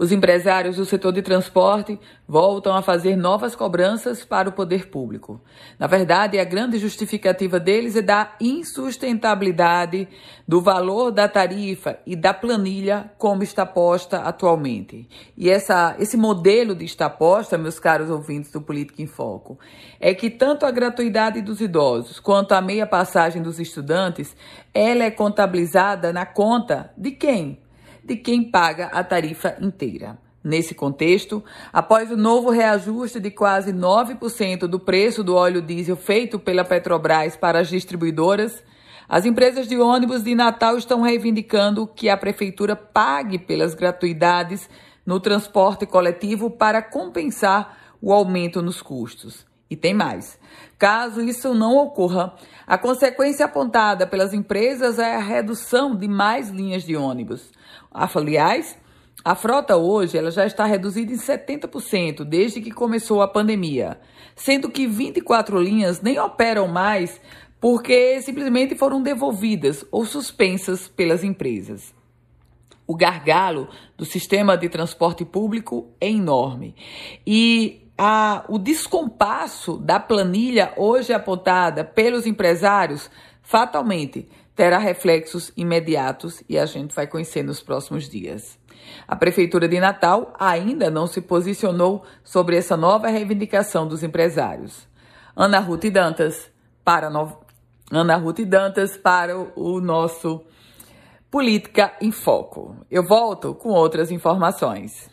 Os empresários do setor de transporte voltam a fazer novas cobranças para o poder público. Na verdade, a grande justificativa deles é da insustentabilidade do valor da tarifa e da planilha como está posta atualmente. E essa, esse modelo de estar posta, meus caros ouvintes do Política em Foco, é que tanto a gratuidade dos idosos quanto a meia passagem dos estudantes, ela é contabilizada na conta de quem? De quem paga a tarifa inteira. Nesse contexto, após o novo reajuste de quase 9% do preço do óleo diesel feito pela Petrobras para as distribuidoras, as empresas de ônibus de Natal estão reivindicando que a prefeitura pague pelas gratuidades no transporte coletivo para compensar o aumento nos custos. E tem mais. Caso isso não ocorra, a consequência apontada pelas empresas é a redução de mais linhas de ônibus. Aliás, a frota hoje ela já está reduzida em 70% desde que começou a pandemia, sendo que 24 linhas nem operam mais porque simplesmente foram devolvidas ou suspensas pelas empresas. O gargalo do sistema de transporte público é enorme e a, o descompasso da planilha hoje apontada pelos empresários fatalmente terá reflexos imediatos e a gente vai conhecer nos próximos dias. A Prefeitura de Natal ainda não se posicionou sobre essa nova reivindicação dos empresários. Ana Ruth Dantas, para no... Ana Ruth Dantas para o nosso Política em Foco. Eu volto com outras informações.